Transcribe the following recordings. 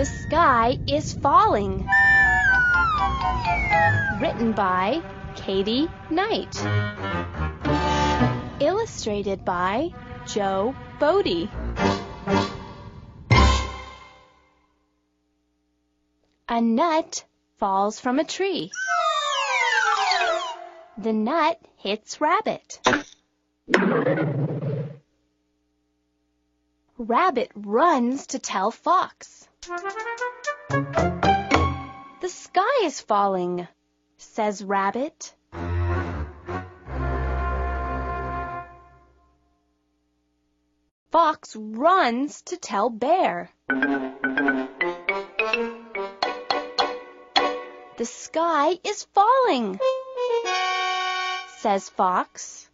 The sky is falling. Written by Katie Knight. Illustrated by Joe Bodie. A nut falls from a tree. The nut hits Rabbit. Rabbit runs to tell Fox. The sky is falling, says Rabbit. Fox runs to tell Bear. The sky is falling, says Fox.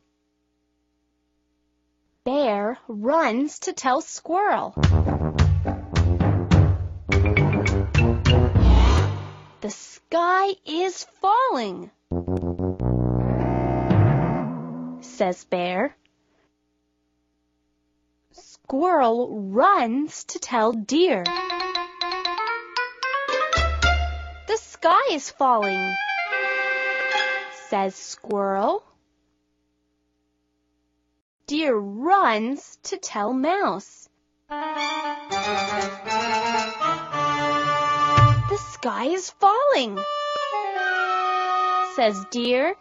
Bear runs to tell Squirrel. The sky is falling, says Bear. Squirrel runs to tell Deer. The sky is falling, says Squirrel. Deer runs to tell Mouse. The sky is falling, says Deer.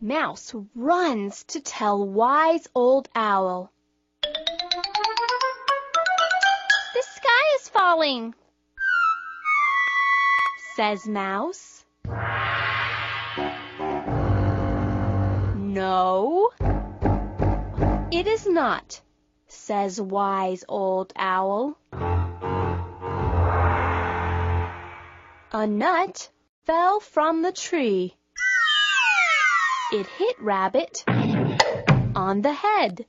Mouse runs to tell Wise Old Owl. The sky is falling, says Mouse. No, it is not, says Wise Old Owl. A nut fell from the tree. It hit Rabbit on the head.